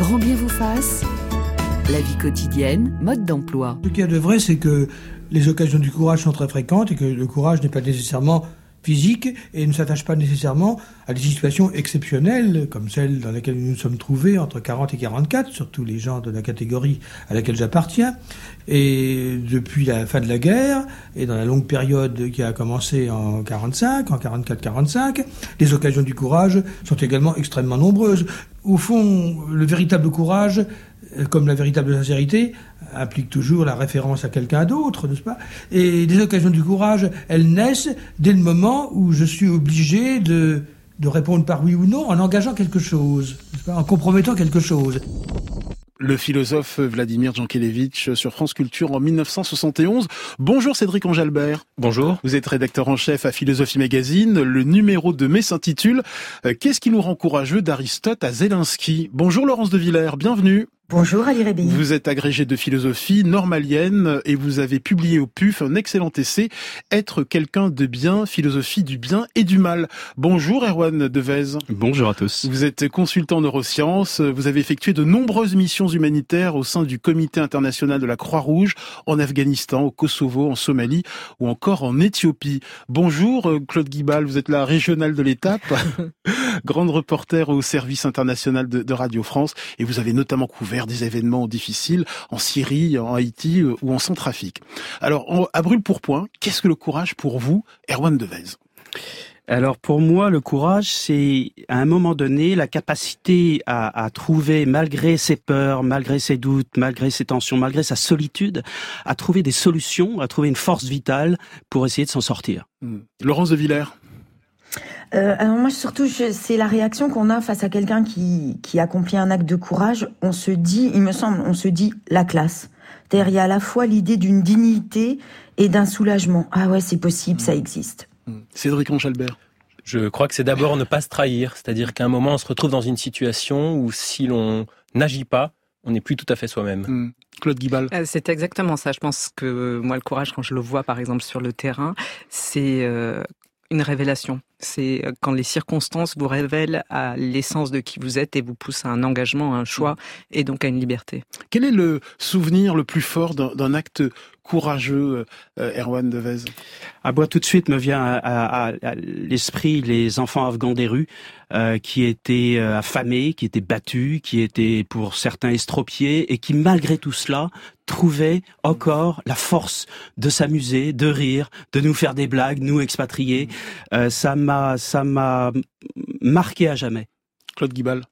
Grand bien vous fasse. La vie quotidienne, mode d'emploi. Ce qu'il y a de vrai, c'est que les occasions du courage sont très fréquentes et que le courage n'est pas nécessairement physique et ne s'attache pas nécessairement à des situations exceptionnelles comme celle dans laquelle nous nous sommes trouvés entre 40 et 44, surtout les gens de la catégorie à laquelle j'appartiens. Et depuis la fin de la guerre et dans la longue période qui a commencé en 45, en 44-45, les occasions du courage sont également extrêmement nombreuses. Au fond, le véritable courage, comme la véritable sincérité, implique toujours la référence à quelqu'un d'autre, n'est-ce pas? Et des occasions du courage, elles naissent dès le moment où je suis obligé de, de répondre par oui ou non en engageant quelque chose, pas? En compromettant quelque chose. Le philosophe Vladimir Jankélévitch sur France Culture en 1971. Bonjour Cédric Angelbert. Bonjour. Vous êtes rédacteur en chef à Philosophie Magazine. Le numéro de mai s'intitule euh, Qu'est-ce qui nous rend courageux d'Aristote à Zelensky? Bonjour Laurence de Villers, bienvenue. Bonjour Ali. Vous êtes agrégé de philosophie normalienne et vous avez publié au PUF un excellent essai Être quelqu'un de bien, philosophie du bien et du mal. Bonjour Erwan Devez. Bonjour à tous. Vous êtes consultant en neurosciences, vous avez effectué de nombreuses missions humanitaires au sein du Comité international de la Croix-Rouge en Afghanistan, au Kosovo, en Somalie ou encore en Éthiopie. Bonjour euh, Claude Guibal, vous êtes la régionale de l'étape, grande reporter au service international de, de Radio France et vous avez notamment couvert des événements difficiles en Syrie, en Haïti euh, ou en Centrafrique. Alors, à brûle pour point, qu'est-ce que le courage pour vous, Erwan Devez? Alors pour moi, le courage, c'est à un moment donné la capacité à, à, trouver, malgré ses peurs, malgré ses doutes, malgré ses tensions, malgré sa solitude, à trouver des solutions, à trouver une force vitale pour essayer de s'en sortir. Hmm. Laurence de Villers? Euh, alors moi surtout c'est la réaction qu'on a face à quelqu'un qui, qui accomplit un acte de courage. On se dit, il me semble, on se dit la classe. C'est-à-dire il y a à la fois l'idée d'une dignité et d'un soulagement. Ah ouais c'est possible, ça existe. Cédric Anchalbert. Je crois que c'est d'abord ne pas se trahir, c'est-à-dire qu'à un moment on se retrouve dans une situation où si l'on n'agit pas, on n'est plus tout à fait soi-même. Mmh. Claude Guibal. Euh, c'est exactement ça. Je pense que moi, le courage, quand je le vois, par exemple, sur le terrain, c'est euh, une révélation. C'est euh, quand les circonstances vous révèlent à l'essence de qui vous êtes et vous poussent à un engagement, à un choix et donc à une liberté. Quel est le souvenir le plus fort d'un acte courageux, euh, Erwan Devez? À moi, tout de suite me vient à, à, à l'esprit les enfants afghans des rues euh, qui étaient euh, affamés, qui étaient battus, qui étaient pour certains estropiés et qui, malgré tout cela, trouvaient encore la force de s'amuser, de rire, de nous faire des blagues, nous expatriés. Euh, ça m'a, ça m'a marqué à jamais. Claude Guibal.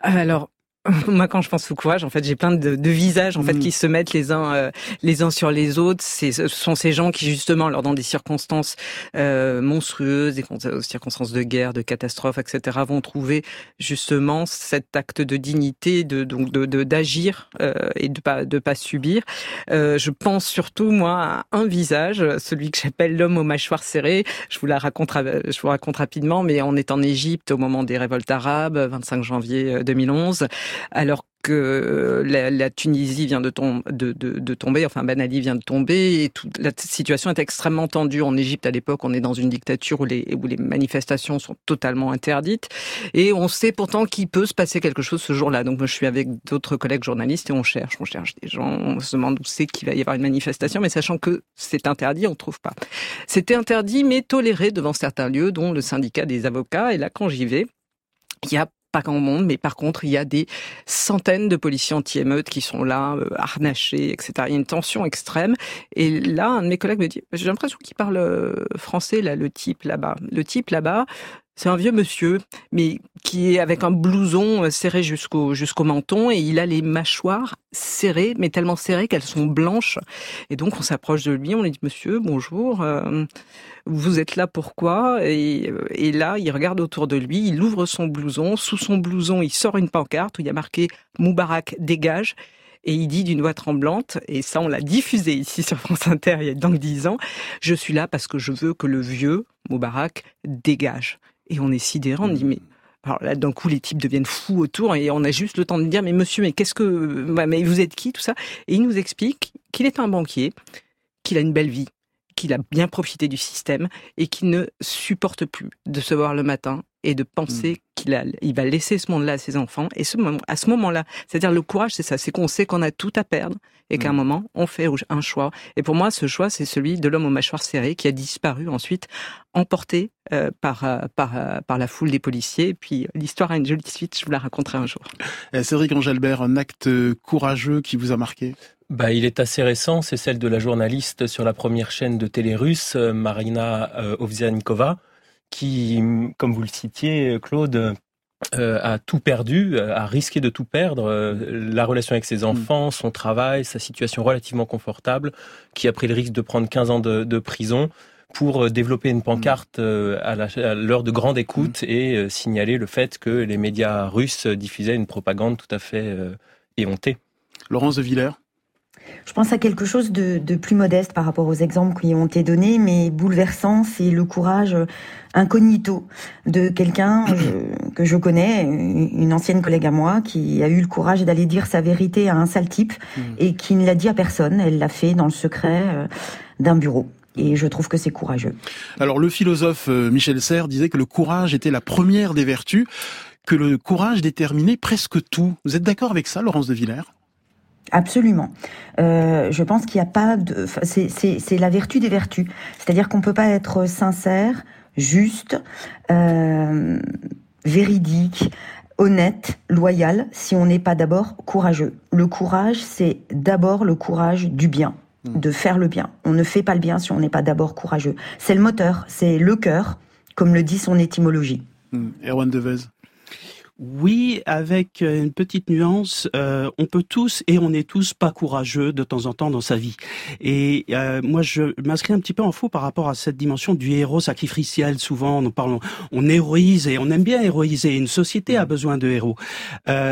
Alors, moi, quand je pense au courage, en fait, j'ai plein de, de, visages en fait Mm. qui se mettent les uns euh, les uns sur les autres. C'est, ce sont ces gens qui justement, alors dans des circonstances euh, monstrueuses, des con- circonstances de guerre, de catastrophe, etc., vont trouver justement cet acte de dignité, de donc de, de- d'agir euh, et de pas de pas subir. Euh, je pense surtout moi à un visage, celui que j'appelle l'homme aux mâchoires serrées. Je vous la raconte, ra- je vous raconte rapidement, mais on est en Égypte au moment des révoltes arabes, 25 janvier euh, 2011 alors que la, la Tunisie vient de, tom- de, de, de tomber, enfin Ben Ali vient de tomber, et toute la situation est extrêmement tendue. En Égypte, à l'époque, on est dans une dictature où les, manifestations sont totalement interdites, et on sait pourtant qu'il peut se passer quelque chose ce jour-là. Donc je suis avec d'autres collègues journalistes et on cherche, on cherche des gens, on se demande où c'est qu'il va y avoir une manifestation, mais sachant que c'est interdit, on trouve pas. C'était interdit, mais toléré devant certains lieux, dont le syndicat des avocats. Et là, quand j'y vais, il y a pas grand monde, mais par contre, il y a des centaines de policiers anti-émeutes qui sont là, euh, harnachés, etc. Il y a une tension extrême. Et là, un de mes collègues me dit, j'ai l'impression qu'il parle euh, français, là, le type là-bas. Le type là-bas, c'est un vieux monsieur, mais qui est avec un blouson euh, serré jusqu'au menton et il a les mâchoires serrées, mais tellement serrées qu'elles sont blanches. Et donc on s'approche de lui, on lui dit Monsieur, bonjour, euh, vous êtes là pourquoi? Et, euh, et là il regarde autour de lui, il ouvre son blouson, sous son blouson il sort une pancarte où il y a marqué Moubarak dégage. Et il dit d'une voix tremblante, et ça on l'a diffusé ici sur France Inter il y a donc dix ans, je suis là parce que je veux que le vieux Moubarak dégage. Et on est sidérant, on dit mais alors là, d'un coup, les types deviennent fous autour et on a juste le temps de dire, mais monsieur, mais qu'est-ce que, bah, mais vous êtes qui, tout ça? Et il nous explique qu'il est un banquier, qu'il a une belle vie, qu'il a bien profité du système et qu'il ne supporte plus de se voir le matin et de penser mm. qu'il a, il va laisser ce monde-là à ses enfants. Et ce moment, à ce moment-là, c'est-à-dire le courage, c'est ça, c'est qu'on sait qu'on a tout à perdre et qu'à un mm. moment, on fait un choix. Et pour moi, ce choix, c'est celui de l'homme aux mâchoires serrées qui a disparu ensuite, emporté euh, par, euh, par, euh, par la foule des policiers. Et puis l'histoire a une jolie suite, je vous la raconterai un jour. Cédric Angelbert, un acte courageux qui vous a marqué? Bah, il est assez récent, c'est celle de la journaliste sur la première chaîne de télé russe, Marina Ovzianikova, qui, comme vous le citiez, Claude, euh, a tout perdu, euh, a risqué de tout perdre, euh, la relation avec ses mm. enfants, son travail, sa situation relativement confortable, qui a pris le risque de prendre 15 ans de, prison pour développer une pancarte à l'heure de grande écoute mm. et signaler le fait que les médias russes diffusaient une propagande tout à fait éhontée. Laurence de Villers? Je pense à quelque chose de, plus modeste par rapport aux exemples qui ont été donnés, mais bouleversant, c'est le courage incognito de quelqu'un euh, que je connais, une ancienne collègue à moi, qui a eu le courage d'aller dire sa vérité à un sale type mmh. et qui ne l'a dit à personne. Elle l'a fait dans le secret euh, d'un bureau. Et je trouve que c'est courageux. Alors le philosophe euh, Michel Serres disait que le courage était la première des vertus, que le courage déterminait presque tout. Vous êtes d'accord avec ça, Laurence de Villers? Absolument. Euh, je pense qu'il n'y a pas de. C'est la vertu des vertus. C'est-à-dire qu'on peut pas être sincère, juste, euh, véridique, honnête, loyal, si on n'est pas d'abord courageux. Le courage, c'est d'abord le courage du bien, mmh. de faire le bien. On ne fait pas le bien si on n'est pas d'abord courageux. C'est le moteur, c'est le cœur, comme le dit son étymologie. Mmh. Erwan Devez. Oui, avec euh, une petite nuance, euh, on peut tous et on est tous pas courageux de temps en temps dans sa vie. Et euh, moi, je m'inscris un petit peu en faux par rapport à cette dimension du héros sacrificiel. Souvent, nous parlons, on héroïse et on aime bien héroïser. Une société a besoin de héros.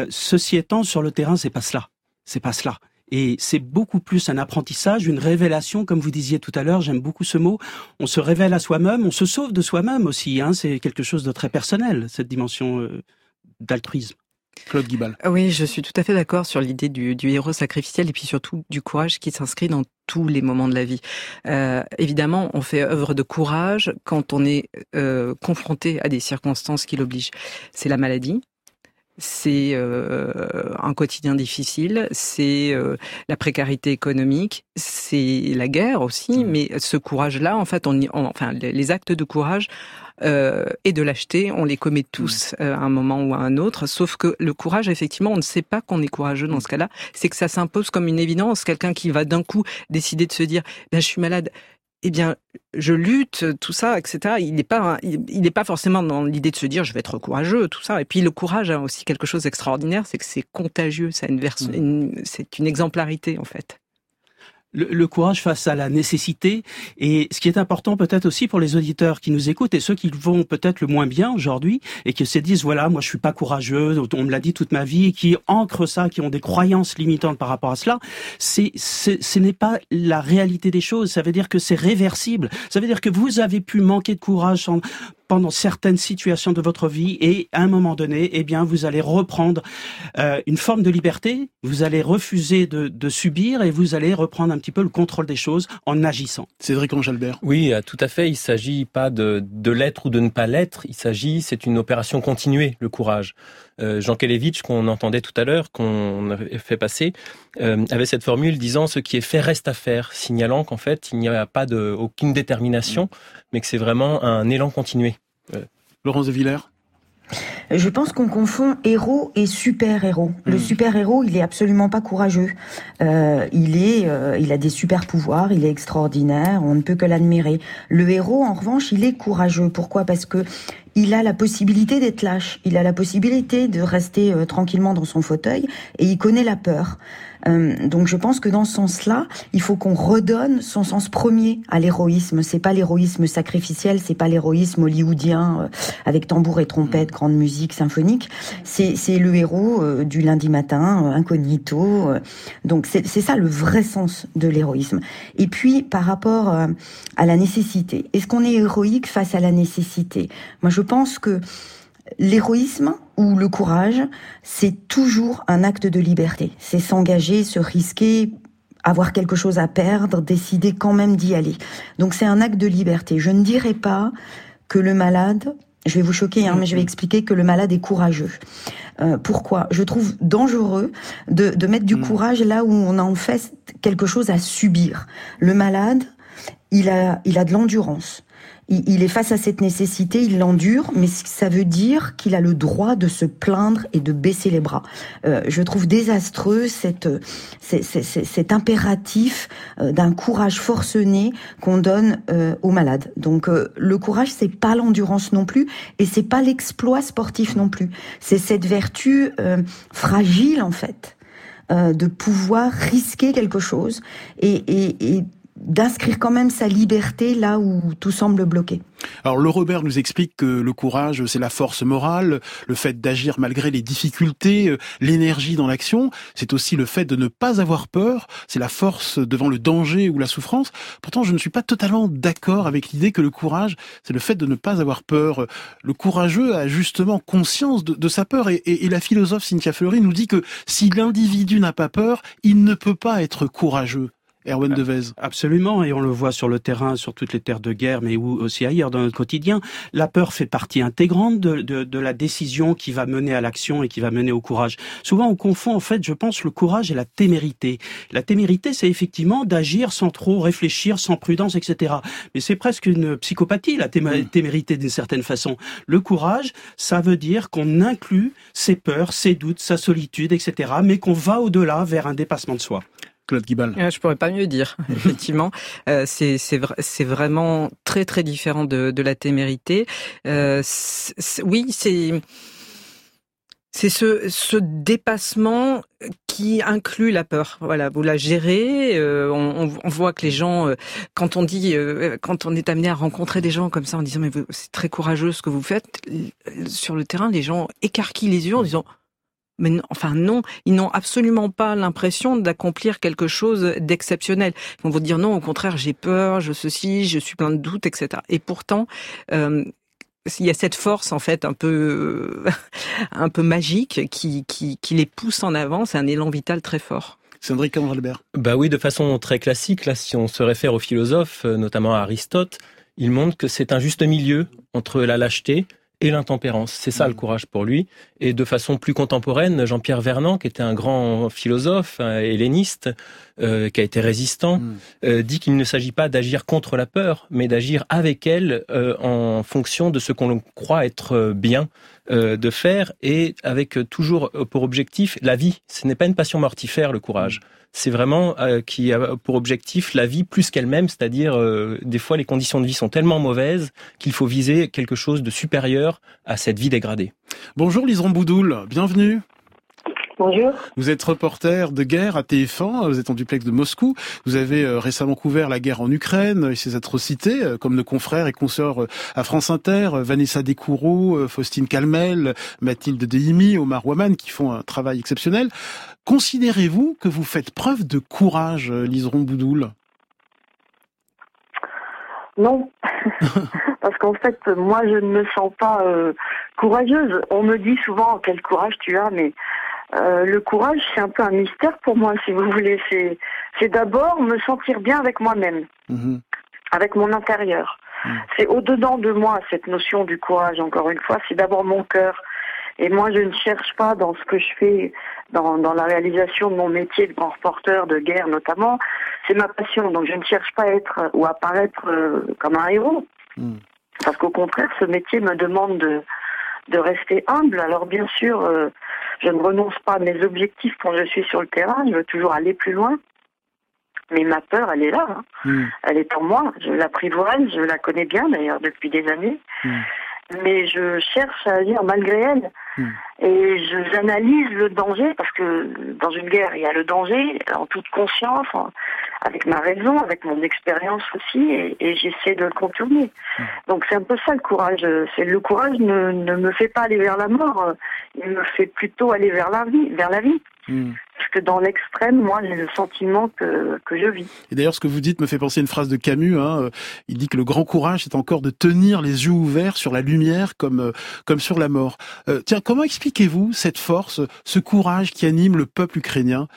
ceci étant, sur le terrain, c'est pas cela. C'est pas cela. Et c'est beaucoup plus un apprentissage, une révélation, comme vous disiez tout à l'heure, j'aime beaucoup ce mot. On se révèle à soi-même, on se sauve de soi-même aussi. Hein, c'est quelque chose de très personnel, cette dimension d'altruisme. Claude Guibal. Oui, je suis tout à fait d'accord sur l'idée du, héros sacrificiel et puis surtout du courage qui s'inscrit dans tous les moments de la vie. Euh, évidemment, on fait œuvre de courage quand on est euh, confronté à des circonstances qui l'obligent. C'est la maladie, c'est euh, un quotidien difficile, c'est la précarité économique, c'est la guerre aussi. Mmh. Mais ce courage-là, en fait, on, enfin, les actes de courage euh, et de l'acheter. On les commet tous euh, à un moment ou à un autre. Sauf que le courage, effectivement, on ne sait pas qu'on est courageux dans mm. ce cas-là. C'est que ça s'impose comme une évidence. Quelqu'un qui va d'un coup décider de se dire, ben, je suis malade. Eh bien, je lutte, tout ça, etc. Il n'est pas, il n'est pas forcément dans l'idée de se dire, je vais être courageux, tout ça. Et puis le courage a aussi quelque chose d'extraordinaire, c'est que c'est contagieux, ça une, mm. c'est une exemplarité en fait le, courage face à la nécessité. Et ce qui est important peut-être aussi pour les auditeurs qui nous écoutent et ceux qui vont peut-être le moins bien aujourd'hui et qui se disent voilà moi je suis pas courageux, on me l'a dit toute ma vie, et qui ancrent ça, qui ont des croyances limitantes par rapport à cela, c'est ce n'est pas la réalité des choses. Ça veut dire que c'est réversible. Ça veut dire que vous avez pu manquer de courage pendant certaines situations de votre vie et à un moment donné, eh bien, vous allez reprendre euh, une forme de liberté, vous allez refuser de, de, subir et vous allez reprendre un petit peu le contrôle des choses en agissant. Cédric Angelbert. Oui, euh, tout à fait. Il s'agit pas de, de l'être ou de ne pas l'être. Il s'agit, c'est une opération continuée, le courage. Euh, Jean Kelevitch, qu'on entendait tout à l'heure, qu'on a fait passer, euh, avait cette formule disant ce qui est fait reste à faire, signalant qu'en fait il n'y a pas de aucune détermination, mais que c'est vraiment un élan continué. Euh. Laurence de Villers? Je pense qu'on confond héros et super-héros. Le hmm. super-héros, il est absolument pas courageux. Euh, il est, il a des super pouvoirs, il est extraordinaire, on ne peut que l'admirer. Le héros, en revanche, il est courageux. Pourquoi? Parce que il a la possibilité d'être lâche, il a la possibilité de rester euh, tranquillement dans son fauteuil et il connaît la peur. Euh, donc je pense que dans ce sens-là, il faut qu'on redonne son sens premier à l'héroïsme. C'est pas l'héroïsme sacrificiel, c'est pas l'héroïsme hollywoodien euh, avec tambour et trompette, grande musique symphonique. C'est c'est le héros euh, du lundi matin, incognito. donc c'est c'est ça le vrai sens de l'héroïsme. Et puis par rapport à la nécessité, est-ce qu'on est héroïque face à la nécessité? Moi je pense que L'héroïsme ou le courage, c'est toujours un acte de liberté. C'est s'engager, se risquer, avoir quelque chose à perdre, décider quand même d'y aller. Donc c'est un acte de liberté. Je ne dirais pas que le malade Je vais vous choquer, hein, mais je vais expliquer que le malade est courageux. Euh, pourquoi? Je trouve dangereux de, de mettre du Mm. courage là où on a en fait quelque chose à subir. Le malade, il a, il a de l'endurance. Il, il est face à cette nécessité, il l'endure, mais ça veut dire qu'il a le droit de se plaindre et de baisser les bras. Euh, je trouve désastreux cette, c'est- c'est- cet impératif euh, d'un courage forcené qu'on donne euh, aux malades. Donc euh, le courage, c'est pas l'endurance non plus, et c'est pas l'exploit sportif non plus. C'est cette vertu euh, fragile en fait euh, de pouvoir risquer quelque chose et, et, et d'inscrire quand même sa liberté là où tout semble bloqué. Alors le Robert nous explique que le courage, c'est la force morale, le fait d'agir malgré les difficultés, euh, l'énergie dans l'action, c'est aussi le fait de ne pas avoir peur, c'est la force devant le danger ou la souffrance. Pourtant, je ne suis pas totalement d'accord avec l'idée que le courage, c'est le fait de ne pas avoir peur. Le courageux a justement conscience de, sa peur et- et la philosophe Cynthia Fleury nous dit que si l'individu n'a pas peur, il ne peut pas être courageux. Erwan Devez. Absolument, et on le voit sur le terrain, sur toutes les terres de guerre, mais aussi ailleurs dans notre quotidien. La peur fait partie intégrante de, de, de la décision qui va mener à l'action et qui va mener au courage. Souvent, on confond, en fait, je pense, le courage et la témérité. La témérité, c'est effectivement d'agir sans trop réfléchir, sans prudence, etc. Mais c'est presque une psychopathie, la témé- témérité d'une certaine façon. Le courage, ça veut dire qu'on inclut ses peurs, ses doutes, sa solitude, etc., mais qu'on va au-delà vers un dépassement de soi. Claude Guibal. Euh, Je pourrais pas mieux dire, effectivement. Euh, c'est c'est vra- c'est vraiment très très différent de, de la témérité. Euh, oui, c'est c'est ce, ce dépassement qui inclut la peur. Voilà, vous la gérez. euh, on, voit que les gens, euh, quand on dit, euh, quand on est amené à rencontrer des gens comme ça en disant mais c'est très courageux ce que vous faites sur le terrain, les gens écarquillent les yeux en disant mais non, enfin non, ils n'ont absolument pas l'impression d'accomplir quelque chose d'exceptionnel. Ils vont vous dire non, au contraire, j'ai peur, je ceci, je suis plein de doutes, etc. Et pourtant, euh, il y a cette force en fait un peu, un peu magique qui, qui, qui les pousse en avant. C'est un élan vital très fort. Cédric Albert. Bah oui, de façon très classique, là, si on se réfère aux philosophes, euh, notamment à Aristote, il montre que c'est un juste milieu entre la lâcheté et l'intempérance. C'est ça le courage pour lui. Et de façon plus contemporaine, Jean-Pierre Vernant, qui était un grand philosophe, un helléniste, euh, qui a été résistant, Mm. euh, dit qu'il ne s'agit pas d'agir contre la peur, mais d'agir avec elle euh, en fonction de ce qu'on croit être bien euh, de faire et avec euh, toujours pour objectif la vie. Ce n'est pas une passion mortifère, le courage. C'est vraiment euh, qui a pour objectif la vie plus qu'elle-même, c'est-à-dire euh, des fois les conditions de vie sont tellement mauvaises qu'il faut viser quelque chose de supérieur à cette vie dégradée. Bonjour Liseron Boudoul, bienvenue. Bonjour. Vous êtes reporter de guerre à TF1, vous êtes en duplex de Moscou. Vous avez euh, récemment couvert la guerre en Ukraine et ses atrocités, euh, comme nos confrères et consoeurs euh, à France Inter, Vanessa Descoureaux, euh, Faustine Calmel, Mathilde Dehimi, Omar Waman, qui font un travail exceptionnel. Considérez-vous que vous faites preuve de courage, Liseron Boudoul? Non, parce qu'en fait, moi, je ne me sens pas euh, courageuse. On me dit souvent quel courage tu as, mais euh, le courage, c'est un peu un mystère pour moi, si vous voulez. C'est, c'est d'abord me sentir bien avec moi-même, Mhm. avec mon intérieur. Mm. C'est au-dedans de moi cette notion du courage. Encore une fois, c'est d'abord mon cœur. Et moi, je ne cherche pas dans ce que je fais, dans, dans la réalisation de mon métier de grand reporter de guerre notamment, c'est ma passion. Donc, je ne cherche pas à être ou à paraître euh, comme un héros. Mm. Parce qu'au contraire, ce métier me demande de, de rester humble. Alors, bien sûr, euh, je ne renonce pas à mes objectifs quand je suis sur le terrain. Je veux toujours aller plus loin. Mais ma peur, elle est là. hein. Mm. Elle est en moi. Je l'apprivoise. Je la connais bien, d'ailleurs, depuis des années. Mm. Mais je cherche à agir malgré elle. Mm. Et j'analyse le danger, parce que dans une guerre, il y a le danger, en toute conscience, en- avec ma raison, avec mon expérience aussi, et, et j'essaie de le contourner. Mm. Donc c'est un peu ça le courage. C'est le courage ne, ne me fait pas aller vers la mort, il me fait plutôt aller vers la vie, vers la vie. Mm. Parce que dans l'extrême, moi, j'ai le sentiment que, que je vis. Et d'ailleurs, ce que vous dites me fait penser à une phrase de Camus. Hein, euh, il dit que le grand courage, c'est encore de tenir les yeux ouverts sur la lumière comme euh, comme sur la mort. Euh, tiens, comment expliquez-vous cette force, ce courage qui anime le peuple ukrainien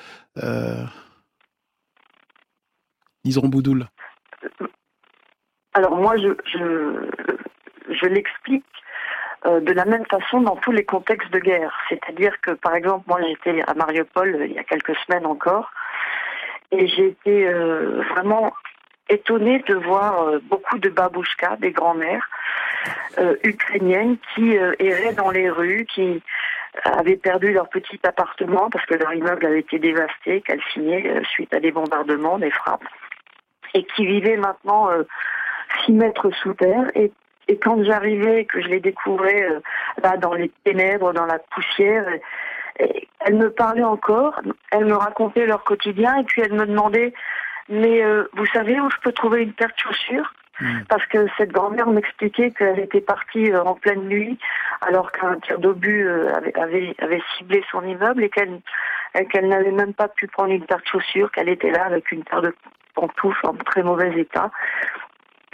euh... Liseron Boudoul? Alors moi, je, je, je l'explique euh, de la même façon dans tous les contextes de guerre. C'est-à-dire que, par exemple, moi j'étais à Mariupol il y a quelques semaines encore, et j'ai été vraiment étonnée de voir beaucoup de babouchkas, des grands-mères ukrainiennes qui erraient dans les rues, qui avaient perdu leur petit appartement parce que leur immeuble avait été dévasté, calciné suite à des bombardements, des frappes, et qui vivaient maintenant 6 mètres sous terre et quand j'arrivais, que je les découvrais euh, là dans les ténèbres, dans la poussière, elles me parlaient encore, elles me racontaient leur quotidien et puis elles me demandaient mais euh, vous savez où je peux trouver une paire de chaussures? Hmm. Parce que cette grand-mère m'expliquait qu'elle était partie euh, en pleine nuit alors qu'un tir d'obus avait, avait, avait, ciblé son immeuble et qu'elle qu'elle n'avait même pas pu prendre une paire de chaussures, qu'elle était là avec une paire de pantoufles en très mauvais état.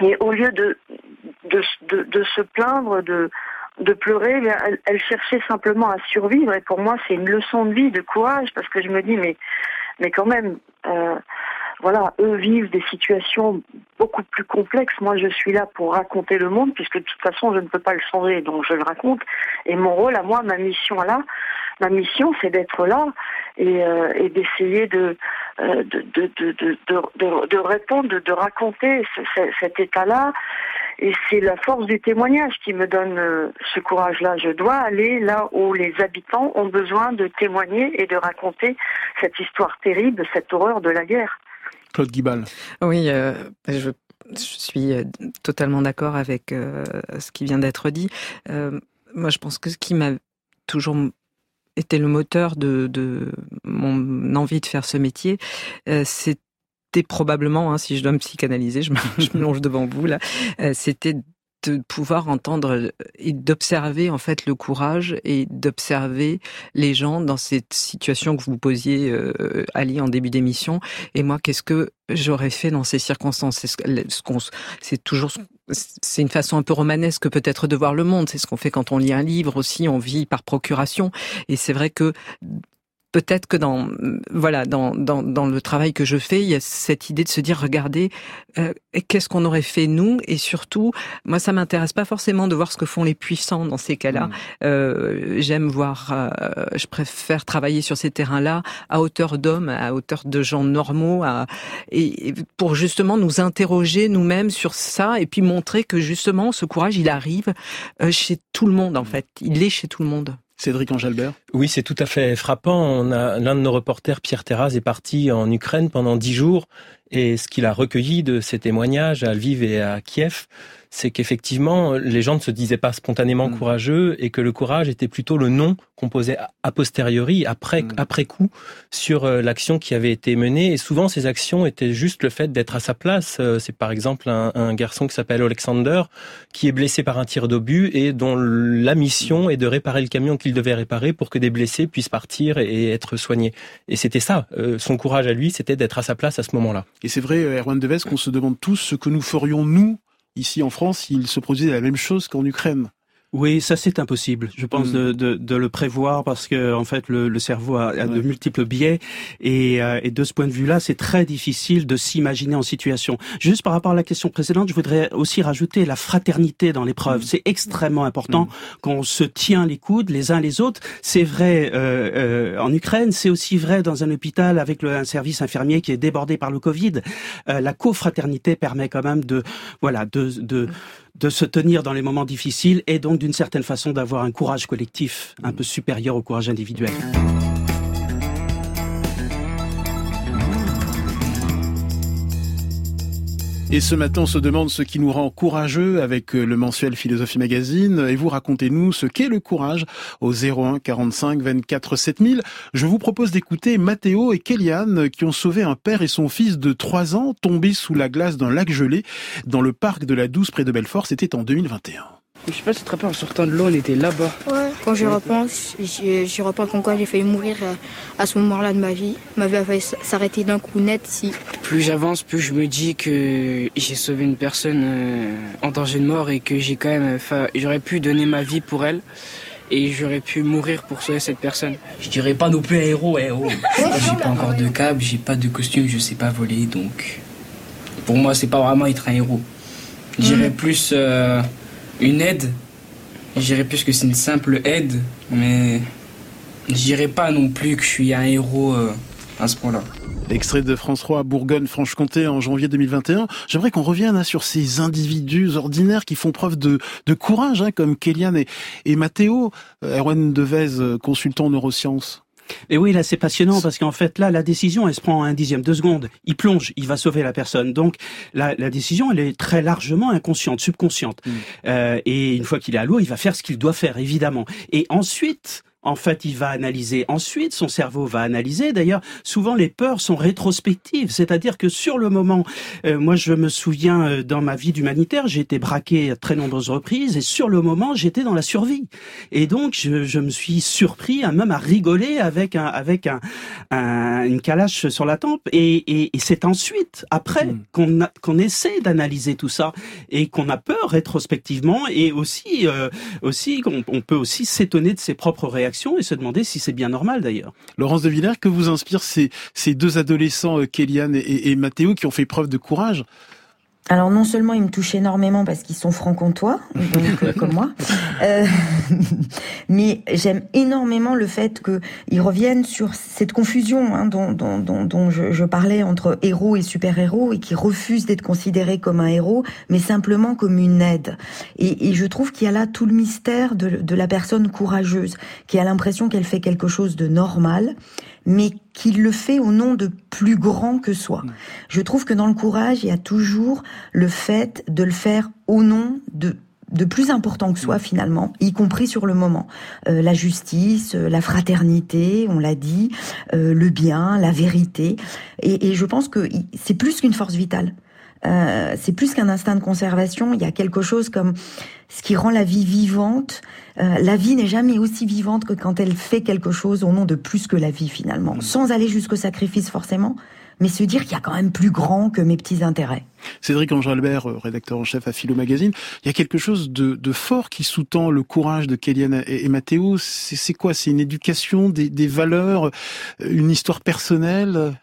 Et au lieu de, de, de, de se plaindre, de, de pleurer, eh elle, elle, cherchait simplement à survivre. Et pour moi, c'est une leçon de vie, de courage, parce que je me dis, mais, mais quand même, euh, voilà, eux vivent des situations beaucoup plus complexes. Moi, je suis là pour raconter le monde, puisque de toute façon, je ne peux pas le changer, donc je le raconte. Et mon rôle, à moi, ma mission là, ma mission, c'est d'être là et, euh, d'essayer de, euh, de, de, de, de, répondre, de, raconter cet état-là. Et c'est la force du témoignage qui me donne euh, ce courage-là. Je dois aller là où les habitants ont besoin de témoigner et de raconter cette histoire terrible, cette horreur de la guerre. Claude Guibal. Oui, je, je, suis totalement d'accord avec ce qui vient d'être dit. moi, je pense que ce qui m'a toujours était le moteur de, mon envie de faire ce métier, euh, c'était probablement, hein, si je dois me psychanalyser, je me, je me longe devant vous là, euh, c'était de pouvoir entendre et d'observer en fait le courage et d'observer les gens dans cette situation que vous posiez euh, Ali en début d'émission et moi qu'est-ce que j'aurais fait dans ces circonstances? C'est toujours c'est une façon un peu romanesque peut-être de voir le monde. C'est ce qu'on fait quand on lit un livre aussi. On vit par procuration. Et c'est vrai que peut-être que dans voilà dans, dans, dans le travail que je fais, il y a cette idée de se dire regardez euh, qu'est-ce qu'on aurait fait nous? Et surtout moi ça m'intéresse pas forcément de voir ce que font les puissants dans ces cas-là. Mm. Euh, J'aime voir, euh, je préfère travailler sur ces terrains-là à hauteur d'hommes, à hauteur de gens normaux, à, et, pour justement nous interroger nous-mêmes sur ça et puis montrer que justement ce courage il arrive euh, chez tout le monde en fait, il est chez tout le monde. Cédric Angelbert? Oui, c'est tout à fait frappant. On a l'un de nos reporters, Pierre Terraz, est parti en Ukraine pendant dix jours et ce qu'il a recueilli de ses témoignages à Lviv et à Kiev, c'est qu'effectivement, les gens ne se disaient pas spontanément mm. courageux et que le courage était plutôt le nom qu'on posait a posteriori, après, mm. après coup, sur euh, l'action qui avait été menée. Et souvent, ces actions étaient juste le fait d'être à sa place. Euh, c'est par exemple un, un garçon qui s'appelle Alexander, qui est blessé par un tir d'obus et dont la mission est de réparer le camion qu'il devait réparer pour que des blessés puissent partir et être soignés. Et c'était ça. Euh, son courage à lui, c'était d'être à sa place à ce moment-là. Et c'est vrai, Erwan Deves, qu'on se demande tous ce que nous ferions, nous, ici en France, il se produisait la même chose qu'en Ukraine. Oui, ça c'est impossible. Je pense de, de, de, le prévoir parce que en fait le, le cerveau a, a de multiples biais et, euh, et, de ce point de vue-là, c'est très difficile de s'imaginer en situation. Juste par rapport à la question précédente, je voudrais aussi rajouter la fraternité dans l'épreuve. Mm. C'est extrêmement important mm. qu'on se tient les coudes les uns les autres. C'est vrai euh, euh, en Ukraine, c'est aussi vrai dans un hôpital avec le, un service infirmier qui est débordé par le Covid. Euh, la cofraternité permet quand même de voilà de, de de se tenir dans les moments difficiles et donc d'une certaine façon d'avoir un courage collectif un peu supérieur au courage individuel. Et ce matin, on se demande ce qui nous rend courageux avec euh, le mensuel Philosophie Magazine. Et vous racontez-nous ce qu'est le courage au 01 45 24 7000. Je vous propose d'écouter Mathéo et Kéliane qui ont sauvé un père et son fils de 3 ans tombés sous la glace d'un lac gelé dans le parc de la Douce près de Belfort. C'était en 2021. Je sais pas si tu te rappelles, en sortant de l'eau, on était là-bas. Ouais, quand je repense, je, repense comme quoi j'ai failli mourir euh, à ce moment-là de ma vie. Ma vie a failli s'arrêter d'un coup net si. Plus j'avance, plus je me dis que j'ai sauvé une personne euh, en danger de mort et que j'ai quand même. J'aurais pu donner ma vie pour elle et j'aurais pu mourir pour sauver cette personne. Je dirais pas non plus un héros, héros. j'ai pas encore de câble, j'ai pas de costume, je sais pas voler, donc pour moi c'est pas vraiment être un héros. Je dirais mm. plus euh, une aide je dirais plus que c'est une simple aide, mais je pas non plus que je suis un héros euh, à ce point-là. Extrait de France 3 Bourgogne-Franche-Comté en janvier 2021. J'aimerais qu'on revienne hein, sur ces individus ordinaires qui font preuve de, de courage, hein, comme Kélian et, et Mathéo. Euh, Erwan Devez, euh, consultant en neurosciences. Et oui, là, c'est passionnant parce qu'en fait, là, la décision, elle se prend un dixième de seconde. Il plonge, il va sauver la personne. Donc, la, la décision, elle est très largement inconsciente, subconsciente. Mm. Euh, et une fois qu'il est à l'eau, il va faire ce qu'il doit faire, évidemment. Et ensuite, en fait, il va analyser. Ensuite, son cerveau va analyser. D'ailleurs, souvent les peurs sont rétrospectives, c'est-à-dire que sur le moment, euh, moi je me souviens euh, dans ma vie d'humanitaire, j'ai été braqué à très nombreuses reprises et sur le moment, j'étais dans la survie. Et donc, je, je, me suis surpris à même à rigoler avec un avec un, un une calache sur la tempe. Et, et, et c'est ensuite, après, mmh. qu'on qu'on essaie d'analyser tout ça et qu'on a peur rétrospectivement et aussi euh, aussi qu'on on peut aussi s'étonner de ses propres réactions et se demander si c'est bien normal d'ailleurs. Laurence de Villers, que vous inspirent ces, deux adolescents, euh, Kéliane et Mathéo, qui ont fait preuve de courage? Alors non seulement ils me touchent énormément parce qu'ils sont franc-comtois, euh, comme moi, euh, mais j'aime énormément le fait qu'ils reviennent sur cette confusion hein, dont, dont, dont, dont je, je, parlais entre héros et super-héros et qui refusent d'être considérés comme un héros, mais simplement comme une aide. Et, et je trouve qu'il y a là tout le mystère de, de la personne courageuse, qui a l'impression qu'elle fait quelque chose de normal, mais qu'il le fait au nom de plus grand que soi. Mm. Je trouve que dans le courage, il y a toujours le fait de le faire au nom de de plus important que soi mm. finalement, y compris sur le moment. Euh, la justice, euh, la fraternité, on l'a dit, euh, le bien, la vérité. Et, et je pense que c'est plus qu'une force vitale. Euh, c'est plus qu'un instinct de conservation. Il y a quelque chose comme ce qui rend la vie vivante. Euh, la vie n'est jamais aussi vivante que quand elle fait quelque chose au nom de plus que la vie finalement, mmh. sans aller jusqu'au sacrifice forcément, mais se dire qu'il y a quand même plus grand que mes petits intérêts. Cédric Ange-Albert, euh, rédacteur en chef à Philo Magazine, il y a quelque chose de, de fort qui sous-tend le courage de Kéliane et, et Mathéo. C'est quoi? C'est une éducation, des, des valeurs, une histoire personnelle?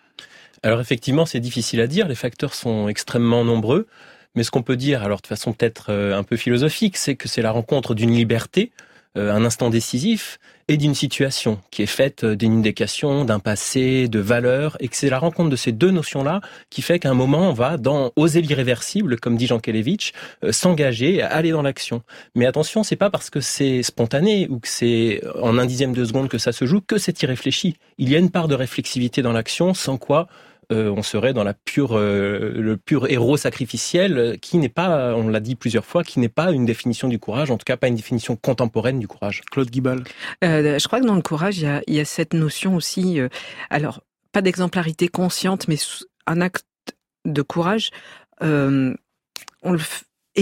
Alors effectivement, c'est difficile à dire, les facteurs sont extrêmement nombreux, mais ce qu'on peut dire, alors de façon peut-être euh, un peu philosophique, c'est que c'est la rencontre d'une liberté, euh, un instant décisif, et d'une situation qui est faite euh, d'une indication, d'un passé, de valeurs, et que c'est la rencontre de ces deux notions-là qui fait qu'à un moment, on va, dans oser l'irréversible, comme dit Jean Kelevitch, s'engager, aller dans l'action. Mais attention, c'est pas parce que c'est spontané ou que c'est en un dixième de seconde que ça se joue que c'est irréfléchi. Il y a une part de réflexivité dans l'action, sans quoi euh, on serait dans la pure, euh, le pur héros sacrificiel, qui n'est pas, on l'a dit plusieurs fois, qui n'est pas une définition du courage, en tout cas pas une définition contemporaine du courage. Claude Guibal. Euh, je crois que dans le courage, il y a, il y a cette notion aussi, euh, alors pas d'exemplarité consciente, mais un acte de courage. Euh, on le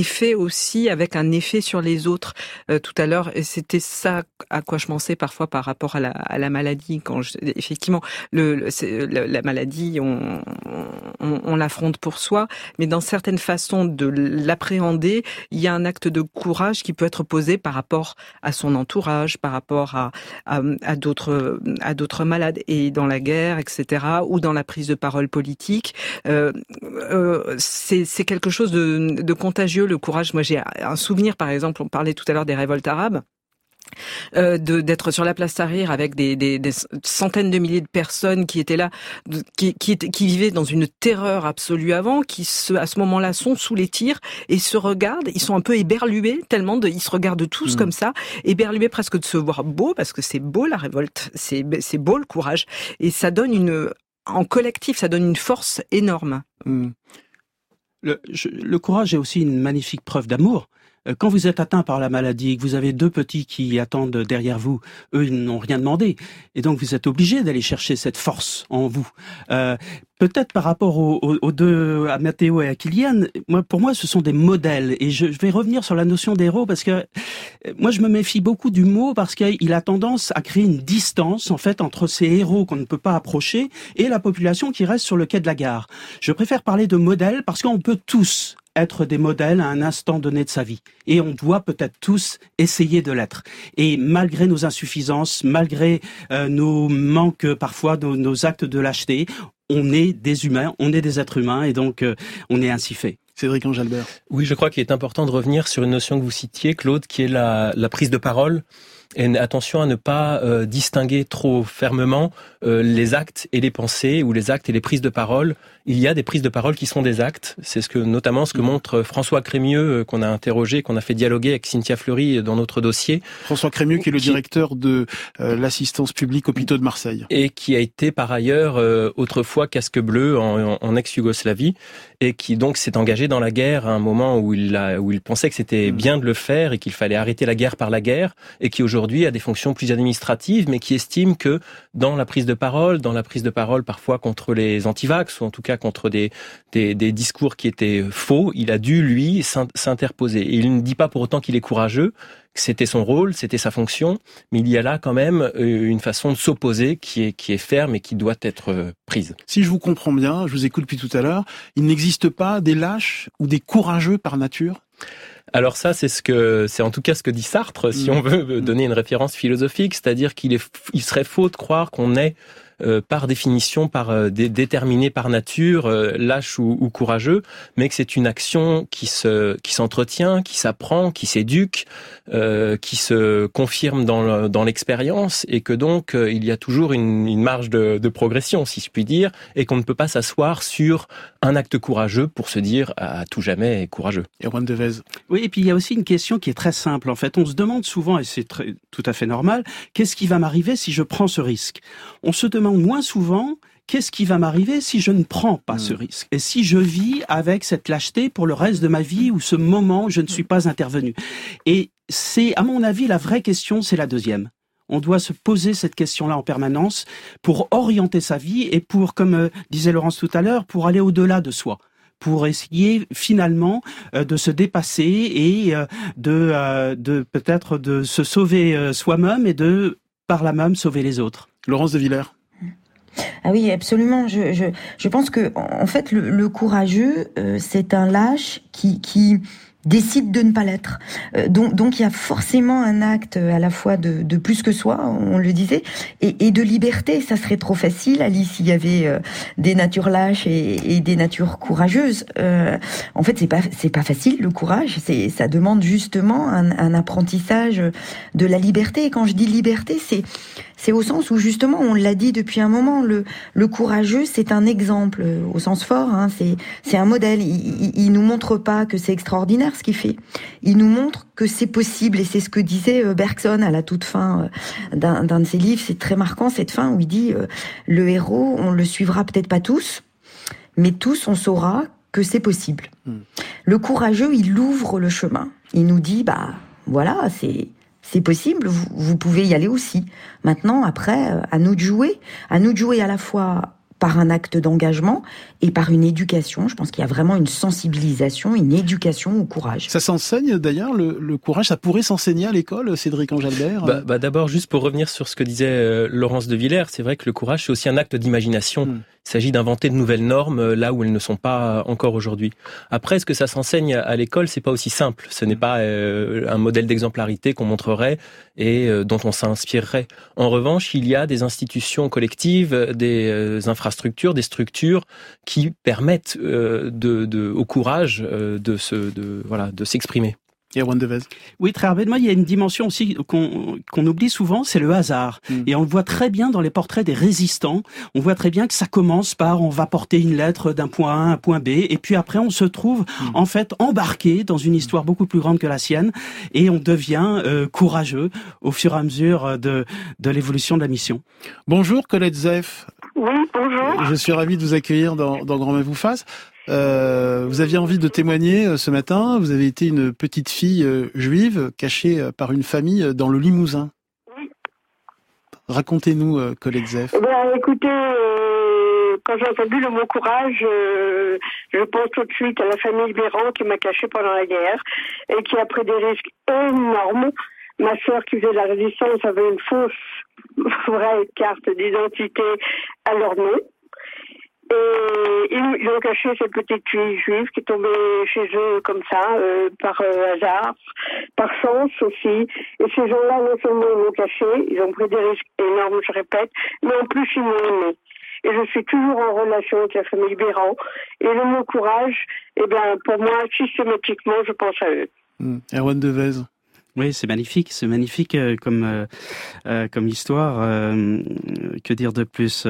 fait aussi avec un effet sur les autres. Euh, tout à l'heure, c'était ça à quoi je pensais parfois par rapport à la, à la maladie. Quand je, effectivement, le, le, la maladie, on, on, on l'affronte pour soi, mais dans certaines façons de l'appréhender, il y a un acte de courage qui peut être posé par rapport à son entourage, par rapport à, à, à d'autres à d'autres malades et dans la guerre, etc., ou dans la prise de parole politique. Euh, euh, c'est quelque chose de, de contagieux le courage. Moi, j'ai un souvenir, par exemple, on parlait tout à l'heure des révoltes arabes. Euh, d'être sur la place Tahrir avec des, des, des, centaines de milliers de personnes qui étaient là, qui, qui, qui vivaient dans une terreur absolue avant, qui se, à ce moment-là sont sous les tirs et se regardent, ils sont un peu éberlués tellement de, ils se regardent tous mmh. comme ça, éberlués presque de se voir beau parce que c'est beau la révolte, c'est beau le courage et ça donne une, en collectif, ça donne une force énorme. Mmh. Le, courage est aussi une magnifique preuve d'amour. Euh, quand vous êtes atteint par la maladie, que vous avez deux petits qui attendent derrière vous, eux, ils n'ont rien demandé. Et donc, vous êtes obligé d'aller chercher cette force en vous. Euh, Peut-être par rapport aux, aux, deux, à Mathéo et à Kylian, moi, pour moi, ce sont des modèles. Et je, je vais revenir sur la notion d'héros parce que euh, moi, je me méfie beaucoup du mot parce qu'il a tendance à créer une distance, en fait, entre ces héros qu'on ne peut pas approcher et la population qui reste sur le quai de la gare. Je préfère parler de modèles parce qu'on peut tous être des modèles à un instant donné de sa vie. Et on doit peut-être tous essayer de l'être. Et malgré nos insuffisances, malgré euh, nos manques parfois, nos, nos actes de lâcheté, on est des humains, on est des êtres humains et donc euh, on est ainsi fait. Cédric Angelbert. Oui, je crois qu'il est important de revenir sur une notion que vous citiez, Claude, qui est la, la prise de parole et attention à ne pas euh, distinguer trop fermement euh, les actes et les pensées ou les actes et les prises de parole. Il y a des prises de parole qui sont des actes. C'est ce que notamment ce que montre François Crémieux euh, qu'on a interrogé, qu'on a fait dialoguer avec Cynthia Fleury dans notre dossier. François Crémieux qui est le directeur de l'assistance publique hôpitaux de Marseille et qui a été par ailleurs autrefois casque bleu en, en ex-Yougoslavie et qui donc s'est engagé dans la guerre à un moment où il a, où il pensait que c'était mm. bien de le faire et qu'il fallait arrêter la guerre par la guerre et qui aujourd'hui a des fonctions plus administratives mais qui estime que dans la prise de parole, dans la prise de parole parfois contre les antivax ou en tout cas contre des, des, discours qui étaient faux, il a dû lui s'interposer. Il ne dit pas pour autant qu'il est courageux, c'était son rôle, c'était sa fonction, mais il y a là quand même euh, une façon de s'opposer qui est, qui est ferme et qui doit être euh, prise. Si je vous comprends bien, je vous écoute depuis tout à l'heure, il n'existe pas des lâches ou des courageux par nature? Alors ça, c'est ce que, c'est en tout cas ce que dit Sartre, si mm. on veut donner une référence philosophique, c'est-à-dire qu'il est, il serait faux de croire qu'on est euh, par définition, par euh, déterminé par nature, euh, lâche ou, courageux, mais que c'est une action qui se qui s'entretient, qui s'apprend, qui s'éduque, qui se confirme dans dans l'expérience, et que donc il y a toujours une, une marge de, de, progression, si je puis dire, et qu'on ne peut pas s'asseoir sur un acte courageux pour se dire à tout jamais courageux. Erwan Devez. Oui, et puis il y a aussi une question qui est très simple. En fait, on se demande souvent, et c'est tout à fait normal, qu'est-ce qui va m'arriver si je prends ce risque? On se demande moins souvent qu'est-ce qui va m'arriver si je ne prends pas ce hmm. risque Et si je vis avec cette lâcheté pour le reste de ma vie ou ce moment où je ne suis pas intervenu? Et c'est, à mon avis, la vraie question, c'est la deuxième. On doit se poser cette question-là en permanence pour orienter sa vie et pour, comme euh, disait Laurence tout à l'heure, pour aller au-delà de soi pour essayer finalement euh, de se dépasser et euh, de, de peut-être de se sauver soi-même et de par là même sauver les autres. Laurence de Villers. Ah oui, absolument. Je, je, je pense que en fait, le, le courageux, euh, c'est un lâche qui, qui décide de ne pas l'être. Euh, donc, donc il y a forcément un acte à la fois de, de plus que soi, on le disait, et, et, de liberté. Ça serait trop facile, Alice, s'il y avait euh, des natures lâches et, et des natures courageuses. Euh, en fait, c'est pas c'est pas facile le courage. C'est ça demande justement un, un apprentissage de la liberté. Et quand je dis liberté, c'est c'est au sens où justement, on l'a dit depuis un moment, le, le courageux, c'est un exemple au sens fort. Hein, c'est c'est un modèle. Il, il, il nous montre pas que c'est extraordinaire ce qu'il fait. Il nous montre que c'est possible et c'est ce que disait euh, Bergson à la toute fin euh, d'un de ses livres. C'est très marquant cette fin où il dit euh, le héros, on le suivra peut-être pas tous, mais tous on saura que c'est possible. Hmm. Le courageux, il ouvre le chemin. Il nous dit bah voilà, c'est c'est possible, vous, pouvez y aller aussi. Maintenant, après, à nous de jouer, à nous de jouer à la fois par un acte d'engagement et par une éducation. Je pense qu'il y a vraiment une sensibilisation, une éducation au courage. Ça s'enseigne d'ailleurs, le, courage, ça pourrait s'enseigner à l'école, Cédric Angelbert bah, bah D'abord, juste pour revenir sur ce que disait euh, Laurence de Villers, c'est vrai que le courage, c'est aussi un acte d'imagination. Hmm. Il s'agit d'inventer de nouvelles normes euh, là où elles ne sont pas encore aujourd'hui. Après, est-ce que ça s'enseigne à l'école C'est pas aussi simple. Ce n'est pas euh, un modèle d'exemplarité qu'on montrerait et euh, dont on s'inspirerait. En revanche, il y a des institutions collectives, des infrastructures, des structures qui permettent de, de, au courage de se, de, voilà, de s'exprimer. Oui, très rapidement, il y a une dimension aussi qu'on oublie souvent, c'est le hasard. Hmm. Et on le voit très bien dans les portraits des résistants. On voit très bien que ça commence par on va porter une lettre d'un point A à un point B, et puis après on se trouve hmm. en fait embarqué dans une histoire beaucoup plus grande que la sienne, et on devient euh, courageux au fur et à mesure de, de l'évolution de la mission. Bonjour Colette Zeff. Oui, bonjour. Je suis ravi de vous accueillir dans, dans Grand Main vous fasse. Euh, vous aviez envie de témoigner euh, ce matin. Vous avez été une petite fille euh, juive cachée par une famille dans le Limousin. Oui. Racontez-nous, Colette Zeff. Eh ben, écoutez, quand j'ai entendu le mot courage, je pense tout de suite à la famille Béran qui m'a cachée pendant la guerre et qui a pris des risques énormes. Ma sœur qui faisait la résistance avait une fausse vraie carte d'identité à leur nom. Et ils, ont caché cette petite fille juive qui est tombée chez eux comme ça, euh, par euh, hasard, par chance aussi. Et ces gens-là, non seulement ils l'ont caché, ils ont pris des risques énormes, je répète, mais en plus ils m'ont aimé. et je suis toujours en relation avec la famille Béran. Et le mot courage, eh bien, pour moi, systématiquement, je pense à eux. Hmm. Erwan Devez. Oui, c'est magnifique, c'est magnifique euh, comme euh, euh, comme histoire. que dire de plus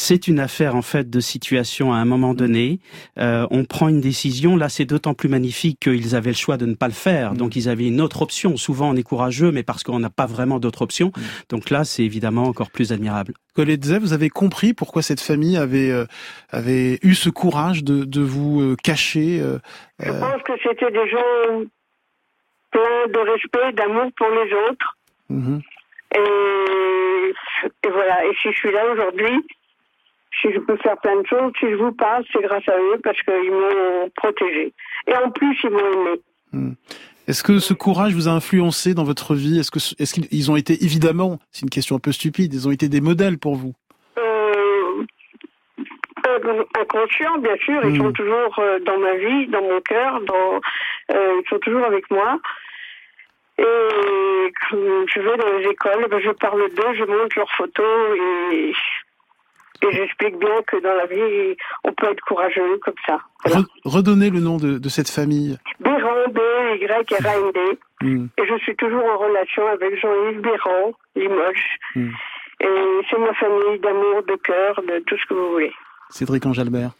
c'est une affaire en fait de situation à un moment donné. Euh, on prend une décision. Là, c'est d'autant plus magnifique qu'ils avaient le choix de ne pas le faire. Donc, ils avaient une autre option. Souvent, on est courageux, mais parce qu'on n'a pas vraiment d'autre option. Donc là, c'est évidemment encore plus admirable. Colette vous avez compris pourquoi cette famille avait euh, avait eu ce courage de, de vous euh, cacher. Je pense que c'était des gens pleins de respect, d'amour pour les autres. Mhm. Et, et, voilà. Et si je suis là aujourd'hui, si je peux faire plein de choses, si je vous parle, c'est grâce à eux parce qu'ils m'ont protégé. Et en plus, ils m'ont aimé. Hmm. Est-ce que ce courage vous a influencé dans votre vie? Est-ce qu'ils ont été évidemment, c'est une question un peu stupide, ils ont été des modèles pour vous? Euh, Inconscient, bien sûr. Ils hmm. sont toujours euh, dans ma vie, dans mon cœur, dans, euh, ils sont toujours avec moi. Et quand je vais dans les écoles, ben, je parle d'eux, je montre leurs photos et et j'explique bien que dans la vie, on peut être courageux comme ça. redonnez le nom de, de cette famille. Béran, B-Y-R-A-N-D. Hmm. Et je suis toujours en relation avec Jean-Yves Béran, Limoges. Hmm. Et c'est ma famille d'amour, de cœur, de tout ce que vous voulez. Cédric Angelbert.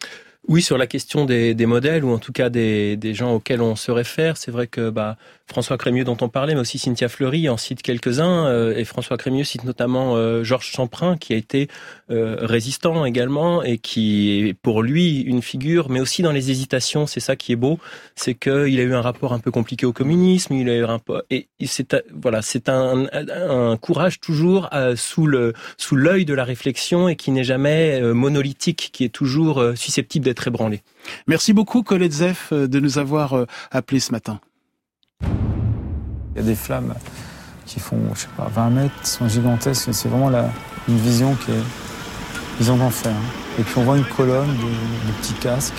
Oui, sur la question des, des, modèles ou en tout cas des, des gens auxquels on se réfère, c'est vrai que bah, François Crémieux dont on parlait, mais aussi Cynthia Fleury en cite quelques-uns, euh, et François Crémieux cite notamment euh, Georges Champrin, qui a été euh, résistant également, et qui est pour lui une figure, mais aussi dans les hésitations, c'est ça qui est beau, c'est qu'il a eu un rapport un peu compliqué au communisme, il a eu un et c'est voilà, c'est un, un, courage toujours sous le sous l'œil de la réflexion et qui n'est jamais monolithique, qui est toujours susceptible d'être ébranlé. Merci beaucoup Colette Zeff de nous avoir appelé ce matin. Il y a des flammes qui font, je sais pas, 20 mètres, sont gigantesques. C'est vraiment une vision qui est. Ils ont d'enfer. Hein. Et puis on voit une colonne de, petits casques.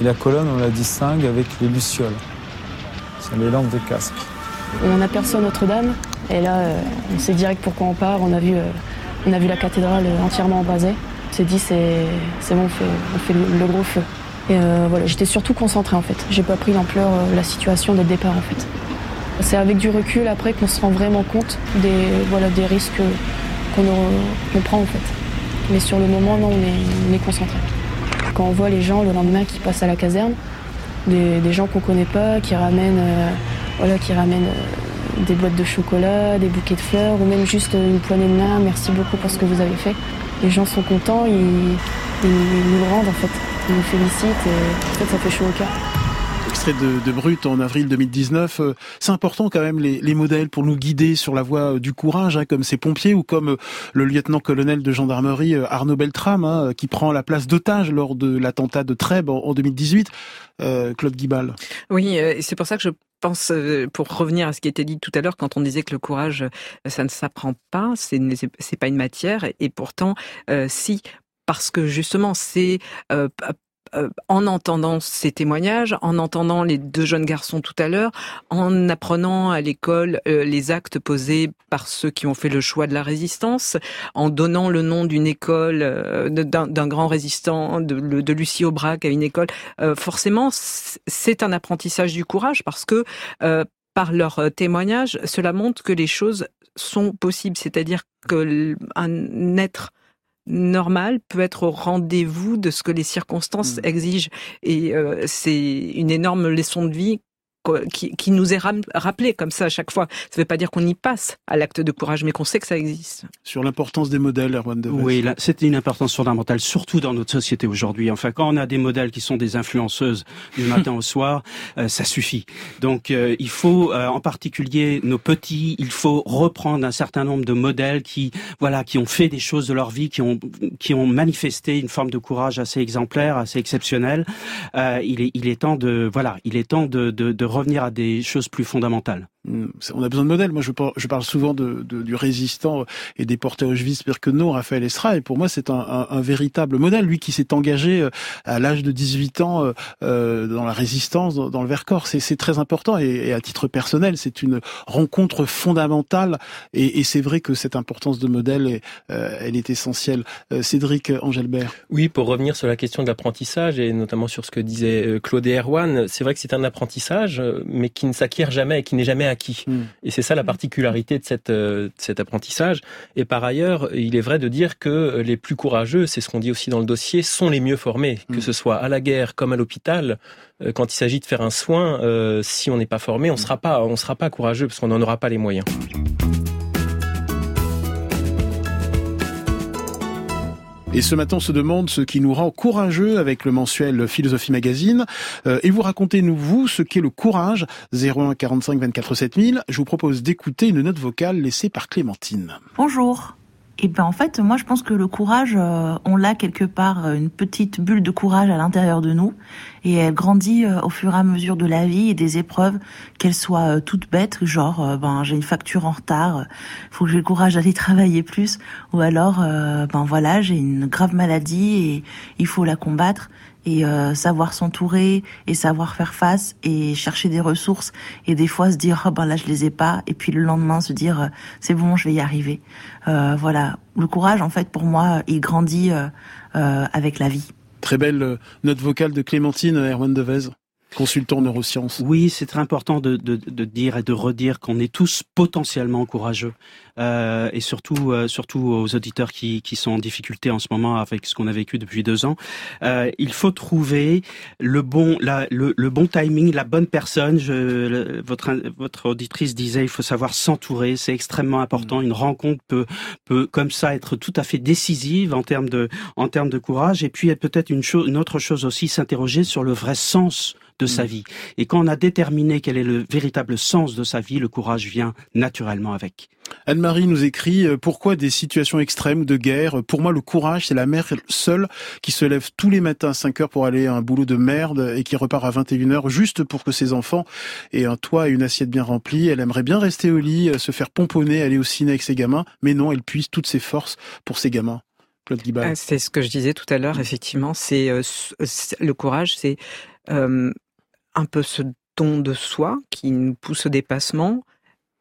Et la colonne, on la distingue avec les lucioles. C'est les lampes des casques. On aperçoit Notre-Dame. Et là, euh, on sait direct pourquoi on part. On a vu, euh, on a vu la cathédrale entièrement embrasée. On s'est dit, c'est bon, on fait le, gros feu. Et euh, voilà, j'étais surtout concentrée en fait. J'ai pas pris l'ampleur, la situation dès le départ en fait. C'est avec du recul après qu'on se rend vraiment compte des, voilà, des risques qu'on prend en fait. Mais sur le moment, non, on est, concentré. Quand on voit les gens le lendemain qui passent à la caserne, des, gens qu'on connaît pas, qui ramènent, euh, voilà, qui ramènent euh, des boîtes de chocolat, des bouquets de fleurs, ou même juste une poignée de main, merci beaucoup pour ce que vous avez fait. Les gens sont contents, ils, ils nous le rendent en fait. Ils nous félicitent et en fait ça fait chaud au cœur extrait de, de, Brut en avril 2019. Euh, c'est important quand même les, les, modèles pour nous guider sur la voie euh, du courage, hein, comme ces pompiers ou comme euh, le lieutenant-colonel de gendarmerie Arnaud Beltrame, hein, qui prend la place d'otage lors de l'attentat de Trèbes en, 2018. Euh, Claude Guibal. Oui, c'est pour ça que je pense, pour revenir à ce qui était dit tout à l'heure, quand on disait que le courage, ça ne s'apprend pas, c'est c'est pas une matière, et pourtant, si parce que justement c'est euh, en entendant ces témoignages, en entendant les deux jeunes garçons tout à l'heure, en apprenant à l'école euh, les actes posés par ceux qui ont fait le choix de la résistance, en donnant le nom d'une école, euh, d'un grand résistant, de, Lucie Aubrac à une école, forcément, c'est un apprentissage du courage parce que par leur témoignage, cela montre que les choses sont possibles, c'est-à-dire qu'un être normal peut être au rendez-vous de ce que les circonstances mmh. exigent. Et euh, c'est une énorme leçon de vie qui, qui, nous est rappelé comme ça à chaque fois. Ça ne veut pas dire qu'on y passe à l'acte de courage, mais qu'on sait que ça existe. Sur l'importance des modèles, Erwan de Oui, c'est une importance fondamentale, surtout dans notre société aujourd'hui. Enfin, quand on a des modèles qui sont des influenceuses du matin au soir, euh, ça suffit. Donc, euh, il faut, euh, en particulier nos petits, il faut reprendre un certain nombre de modèles qui, voilà, qui ont fait des choses de leur vie, qui ont, qui ont manifesté une forme de courage assez exemplaire, assez exceptionnelle. il est, il est temps de, voilà, il est temps de, de, de revenir à des choses plus fondamentales. Hmm, on a besoin de modèles. Moi, je parle, souvent de, de, du résistant et des porteurs Auschwitz-Birkenau, Raphaël Estra, et pour moi, c'est un, un, un, véritable modèle. Lui qui s'est engagé euh, à l'âge de 18 ans euh, euh, dans la résistance, dans, le Vercors, c'est très important. Et, et, à titre personnel, c'est une rencontre fondamentale. Et, et c'est vrai que cette importance de modèle, est, euh, elle est essentielle. Euh, Cédric Angelbert. Oui, pour revenir sur la question de l'apprentissage et notamment sur ce que disait Claude Erwan, c'est vrai que c'est un apprentissage, mais qui ne s'acquiert jamais et qui n'est jamais acquis. Mm. Et c'est ça la particularité de, cette, euh, de cet apprentissage. Et par ailleurs, il est vrai de dire que les plus courageux, c'est ce qu'on dit aussi dans le dossier, sont les mieux formés, que ce soit à la guerre comme à l'hôpital. Euh, quand il s'agit de faire un soin, euh, si on n'est pas formé, on ne sera pas, on sera pas courageux parce qu'on n'en aura pas les moyens. Et ce matin, on se demande ce qui nous rend courageux avec le mensuel Philosophie Magazine. Euh, et vous racontez-nous, vous, ce qu'est le courage. 01 45 24 7000. Je vous propose d'écouter une note vocale laissée par Clémentine. Bonjour. Et ben en fait, moi je pense que le courage, euh, on l'a quelque part euh, une petite bulle de courage à l'intérieur de nous, et elle grandit euh, au fur et à mesure de la vie et des épreuves, qu'elles soient toutes bêtes, genre ben j'ai une facture en retard, faut que j'ai le courage d'aller travailler plus, ou alors ben voilà j'ai une grave maladie et il faut la combattre et euh, savoir s'entourer et savoir faire face et chercher des ressources et des fois se dire oh ben là je les ai pas et puis le lendemain se dire euh, c'est bon je vais y arriver. Euh, voilà. Le courage en fait pour moi il grandit euh, euh, avec la vie. Très belle note vocale de Clémentine Erwan Devez consultant neurosciences. Oui, c'est très important de, de, de, dire et de redire qu'on est tous potentiellement courageux. Euh, et surtout, euh, surtout aux auditeurs qui, qui sont en difficulté en ce moment avec ce qu'on a vécu depuis deux ans. Euh, il faut trouver le bon, la, le, le, bon timing, la bonne personne. Je, le, votre, votre auditrice disait, il faut savoir s'entourer. C'est extrêmement important. Mmh. Une rencontre peut, peut, comme ça, être tout à fait décisive en termes de, en termes de courage. Et puis, peut-être une, chose, une autre chose aussi, s'interroger sur le vrai sens de sa vie. Et quand on a déterminé quel est le véritable sens de sa vie, le courage vient naturellement avec. Anne-Marie nous écrit euh, pourquoi des situations extrêmes de guerre? Pour moi, le courage, c'est la mère seule qui se lève tous les matins à 5 heures pour aller à un boulot de merde et qui repart à 21 heures juste pour que ses enfants aient un toit et une assiette bien remplie. Elle aimerait bien rester au lit, euh, se faire pomponner, aller au ciné avec ses gamins, mais non, elle puise toutes ses forces pour ses gamins. Ah, c'est ce que je disais tout à l'heure, effectivement, c'est euh, le courage, c'est euh, un peu ce don de soi qui nous pousse au dépassement.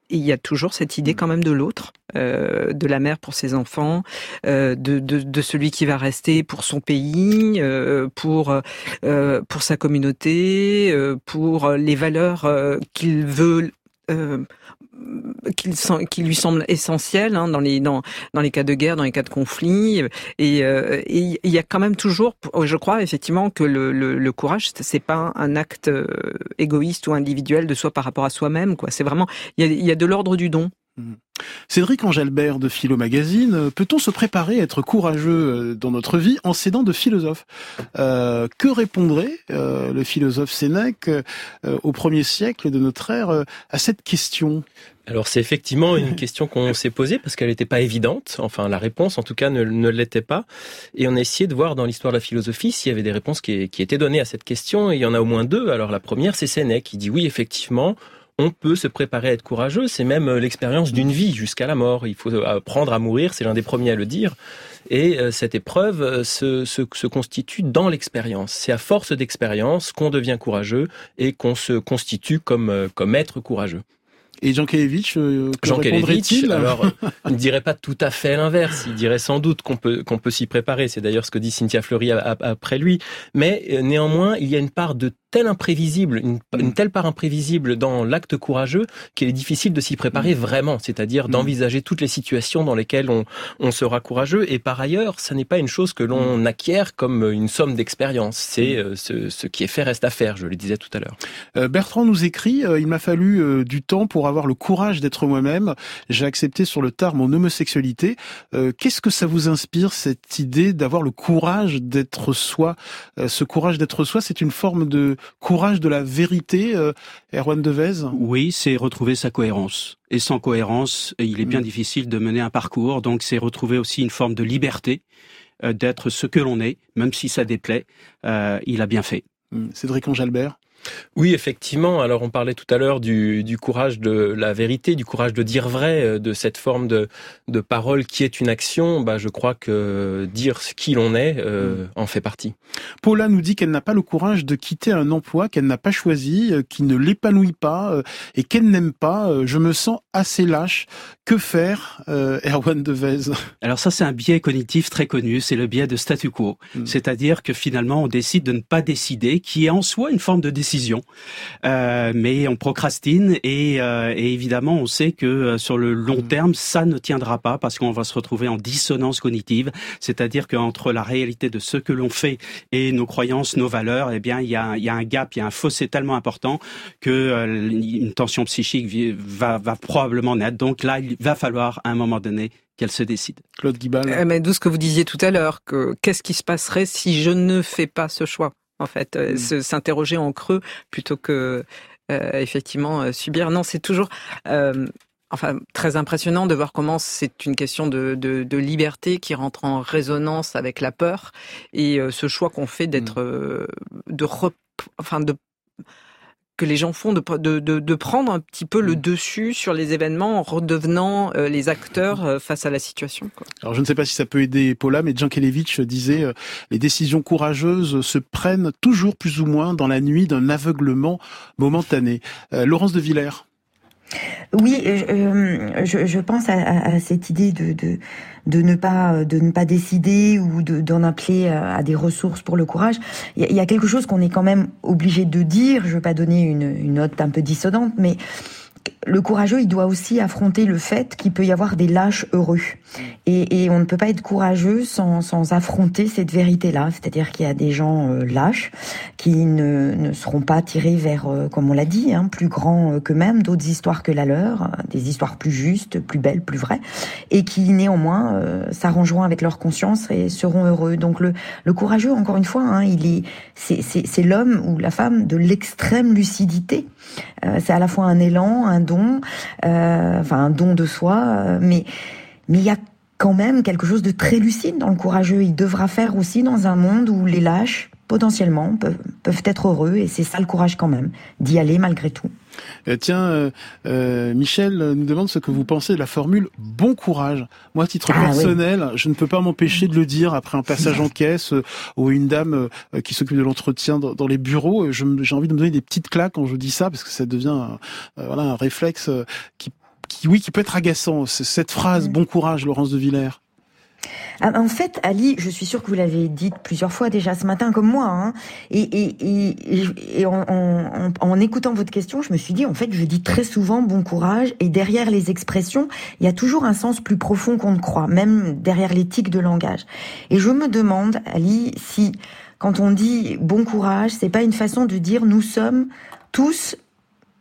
Et il y a toujours cette idée quand même de l'autre, euh, de la mère pour ses enfants, euh, de, de, de, celui qui va rester pour son pays, euh, pour pour sa communauté, pour les valeurs qu'il veut qui, lui semble essentiel hein, dans les cas de guerre, dans les cas de conflit. Et euh, il y a quand même toujours, je crois effectivement que le, le, le courage, c'est pas un acte euh, égoïste ou individuel de soi par rapport à soi-même. Quoi, c'est vraiment il y a, il y a de l'ordre du don. Mmh. Cédric Angelbert de Philo Magazine, euh, peut-on se préparer à être courageux dans notre vie en s'aidant de philosophes euh, Que répondrait euh, le philosophe Sénèque euh, au premier siècle de notre ère à cette question? Alors c'est effectivement une question qu'on s'est posée parce qu'elle n'était pas évidente. Enfin, la réponse en tout cas ne, ne l'était pas. Et on a essayé de voir dans l'histoire de la philosophie s'il y avait des réponses qui, qui étaient données à cette question. Et il y en a au moins deux. Alors la première, c'est Sénèque qui dit oui, effectivement, on peut se préparer à être courageux. C'est même euh, l'expérience d'une vie jusqu'à la mort. Il faut apprendre à mourir, c'est l'un des premiers à le dire. Et euh, cette épreuve euh, se, se, se constitue dans l'expérience. C'est à force d'expérience qu'on devient courageux et qu'on se constitue comme, comme être courageux. Et Jean Kelevitch, euh, Jean Kelevitch, alors, il ne dirait pas tout à fait l'inverse. Il dirait sans doute qu'on peut qu'on peut s'y préparer. C'est d'ailleurs ce que dit Cynthia Fleury après lui. Mais néanmoins, il y a une part de tel imprévisible, une, une, mm. telle part imprévisible dans l'acte courageux qu'il est difficile de s'y préparer mm. vraiment, c'est-à-dire mm. d'envisager toutes les situations dans lesquelles on, on, sera courageux. Et par ailleurs, ça n'est pas une chose que l'on acquiert comme une somme d'expérience. C'est euh, ce, ce, qui est fait reste à faire, je le disais tout à l'heure. Euh, Bertrand nous écrit, euh, il m'a fallu euh, du temps pour avoir le courage d'être moi-même. J'ai accepté sur le tard mon homosexualité. Euh, qu'est-ce que ça vous inspire, cette idée d'avoir le courage d'être soi? Ce courage d'être soi, c'est une forme de courage de la vérité, euh, Erwan Devez Oui, c'est retrouver sa cohérence. Et sans cohérence, il est bien mm. difficile de mener un parcours. Donc c'est retrouver aussi une forme de liberté euh, d'être ce que l'on est, même si ça déplaît. Euh, il a bien fait. Mm. Cédric Angelbert Oui, effectivement. Alors, on parlait tout à l'heure du, du, courage de la vérité, du courage de dire vrai, euh, de cette forme de, de parole qui est une action. Bah, je crois que dire qui l'on est euh, en fait partie. Paula nous dit qu'elle n'a pas le courage de quitter un emploi qu'elle n'a pas choisi, euh, qui ne l'épanouit pas et qu'elle n'aime pas. Je me sens assez lâche. Que faire, Erwan Devez? Alors ça, c'est un biais cognitif très connu. C'est le biais de statu quo. Hmm. C'est-à-dire que finalement, on décide de ne pas décider, qui est en soi une forme de décision euh, mais on procrastine et, euh, et, évidemment on sait que euh, sur le long mmh. terme ça ne tiendra pas parce qu'on va se retrouver en dissonance cognitive, c'est-à-dire qu'entre la réalité de ce que l'on fait et nos croyances, nos valeurs, eh bien il y a, il y a un gap, il y a un fossé tellement important que une tension psychique va, va probablement naître. Donc là il va falloir à un moment donné qu'elle se décide. Claude Guibal. mais d'où ce que vous disiez tout à l'heure, que qu'est-ce qui se passerait si je ne fais pas ce choix? En fait, euh, mmh. s'interroger en creux plutôt que euh, effectivement euh, subir. Non, c'est toujours enfin très impressionnant de voir comment c'est une question de, de, liberté qui rentre en résonance avec la peur et ce choix qu'on fait d'être mmh. de enfin de que les gens font de, de, de, prendre un petit peu le mm. dessus sur les événements en redevenant euh, les acteurs euh, face à la situation. Quoi. Alors je ne sais pas si ça peut aider Paula, mais Jankelevich disait euh, les décisions courageuses se prennent toujours plus ou moins dans la nuit d'un aveuglement momentané. Laurence de Villers. Oui, je, je, pense à, à, cette idée de, de, de ne pas de ne pas décider ou d'en appeler à des ressources pour le courage. Il y a, quelque chose qu'on est quand même obligé de dire. Je veux pas donner une, une note un peu dissonante, mais le courageux, il doit aussi affronter le fait qu'il peut y avoir des lâches heureux. Et, on ne peut pas être courageux sans, sans affronter cette vérité-là. C'est-à-dire qu'il y a des gens euh, lâches qui ne, ne, seront pas tirés vers, euh, comme on l'a dit, hein, plus grands qu'eux-mêmes, d'autres histoires que la leur, des histoires plus justes, plus belles, plus vraies, et qui néanmoins euh, s'arrangeront avec leur conscience et seront heureux. Donc le, le courageux, encore une fois, hein, il est, c'est l'homme ou la femme de l'extrême lucidité. c'est à la fois un élan, un don, euh, enfin un don de soi, euh, mais mais il y a quand même quelque chose de très lucide dans le courageux. Il devra faire aussi dans un monde où les lâches, potentiellement, peuvent, peuvent être heureux, et c'est ça le courage quand même, d'y aller malgré tout. Euh, tiens, euh, euh, Michel nous demande ce que vous pensez de la formule bon courage. Moi, à titre ah personnel, je ne peux pas m'empêcher de le dire après un passage en caisse ou une dame qui s'occupe de l'entretien dans, les bureaux. J'ai envie de me donner des petites claques quand je dis ça parce que ça devient voilà un réflexe qui, qui, oui, qui peut être agaçant. Cette phrase bon courage, Laurence de Villers. Ah, en fait, Ali, je suis sûre que vous l'avez dit plusieurs fois déjà ce matin, comme moi. Hein, et, et, et, en, en, en, écoutant votre question, je me suis dit, en fait, je dis très souvent bon courage. Et derrière les expressions, il y a toujours un sens plus profond qu'on ne croit, même derrière l'éthique de langage. Et je me demande, Ali, si quand on dit bon courage, c'est pas une façon de dire nous sommes tous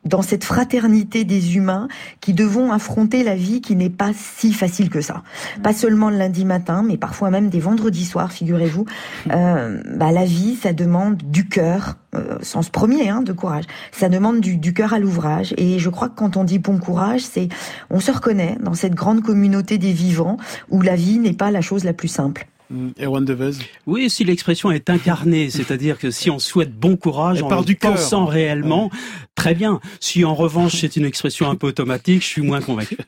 dans cette fraternité des humains qui devons affronter la vie qui n'est pas si facile que ça. Pas seulement le lundi matin, mais parfois même des vendredis soirs, figurez-vous. Euh, bah, la vie, ça demande du cœur, euh, sens premier hein, de courage. Ça demande du, du cœur à l'ouvrage. Et je crois que quand on dit bon courage, c'est on se reconnaît dans cette grande communauté des vivants où la vie n'est pas la chose la plus simple. Mm, Erwan Devez Oui, si l'expression est incarnée, c'est-à-dire que si on souhaite bon courage en du pensant réellement, très bien. Si en revanche c'est une expression un peu automatique, je suis moins convaincu.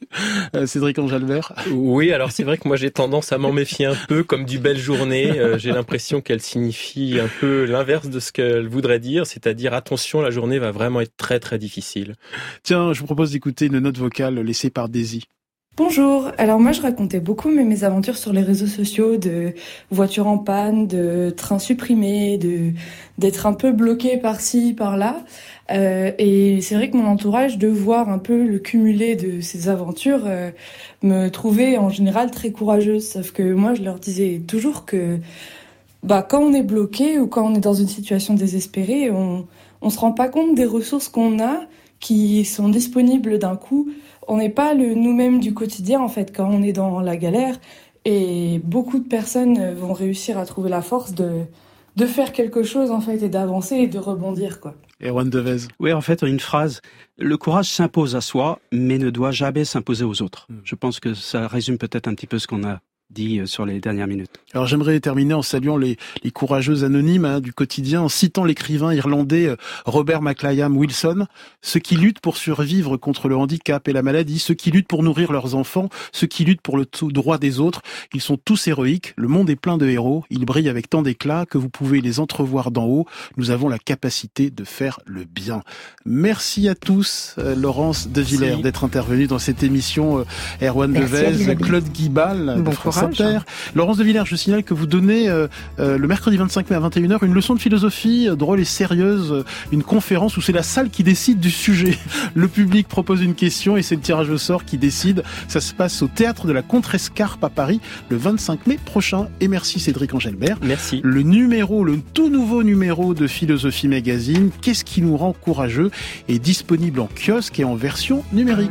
Euh, Cédric Angelbert Oui, alors c'est vrai que moi j'ai tendance à m'en méfier un peu, comme du belle journée. Euh, j'ai l'impression qu'elle signifie un peu l'inverse de ce qu'elle voudrait dire, c'est-à-dire attention, la journée va vraiment être très très difficile. Tiens, je vous propose d'écouter une note vocale laissée par Daisy. Bonjour, alors moi je racontais beaucoup mes, aventures sur les réseaux sociaux de voitures en panne, de trains supprimés, d'être un peu bloqué par-ci, par-là. Euh, et c'est vrai que mon entourage, de voir un peu le cumulé de ces aventures, euh, me trouvait en général très courageuse. Sauf que moi je leur disais toujours que bah, quand on est bloqué ou quand on est dans une situation désespérée, on, on se rend pas compte des ressources qu'on a qui sont disponibles d'un coup on n'est pas le nous-mêmes du quotidien en fait quand on est dans la galère et beaucoup de personnes vont réussir à trouver la force de de faire quelque chose en fait et d'avancer et de rebondir quoi. Erwan Devez. Oui, en fait, une phrase. Le courage s'impose à soi, mais ne doit jamais s'imposer aux autres. Hmm. Je pense que ça résume peut-être un petit peu ce qu'on a dit euh, sur les dernières minutes. Alors j'aimerais terminer en saluant les, les courageux anonymes hein, du quotidien, en citant l'écrivain irlandais euh, Robert McLayam Wilson, ceux qui luttent pour survivre contre le handicap et la maladie, ceux qui luttent pour nourrir leurs enfants, ceux qui luttent pour le droit des autres, ils sont tous héroïques, le monde est plein de héros, ils brillent avec tant d'éclat que vous pouvez les entrevoir d'en haut, nous avons la capacité de faire le bien. Merci à tous, euh, Laurence De Villers, d'être intervenue dans cette émission, Erwan Devez, Claude Guibal, bon Laurence de Villers, je signale que vous donnez euh, euh, le mercredi 25 mai à 21h une leçon de philosophie euh, drôle et sérieuse, une conférence où c'est la salle qui décide du sujet. Le public propose une question et c'est le tirage au sort qui décide. Ça se passe au théâtre de la Contrescarpe à Paris le 25 mai prochain. Et merci Cédric Angelbert. Merci. Le numéro, le tout nouveau numéro de Philosophie Magazine, Qu'est-ce qui nous rend courageux est disponible en kiosque et en version numérique.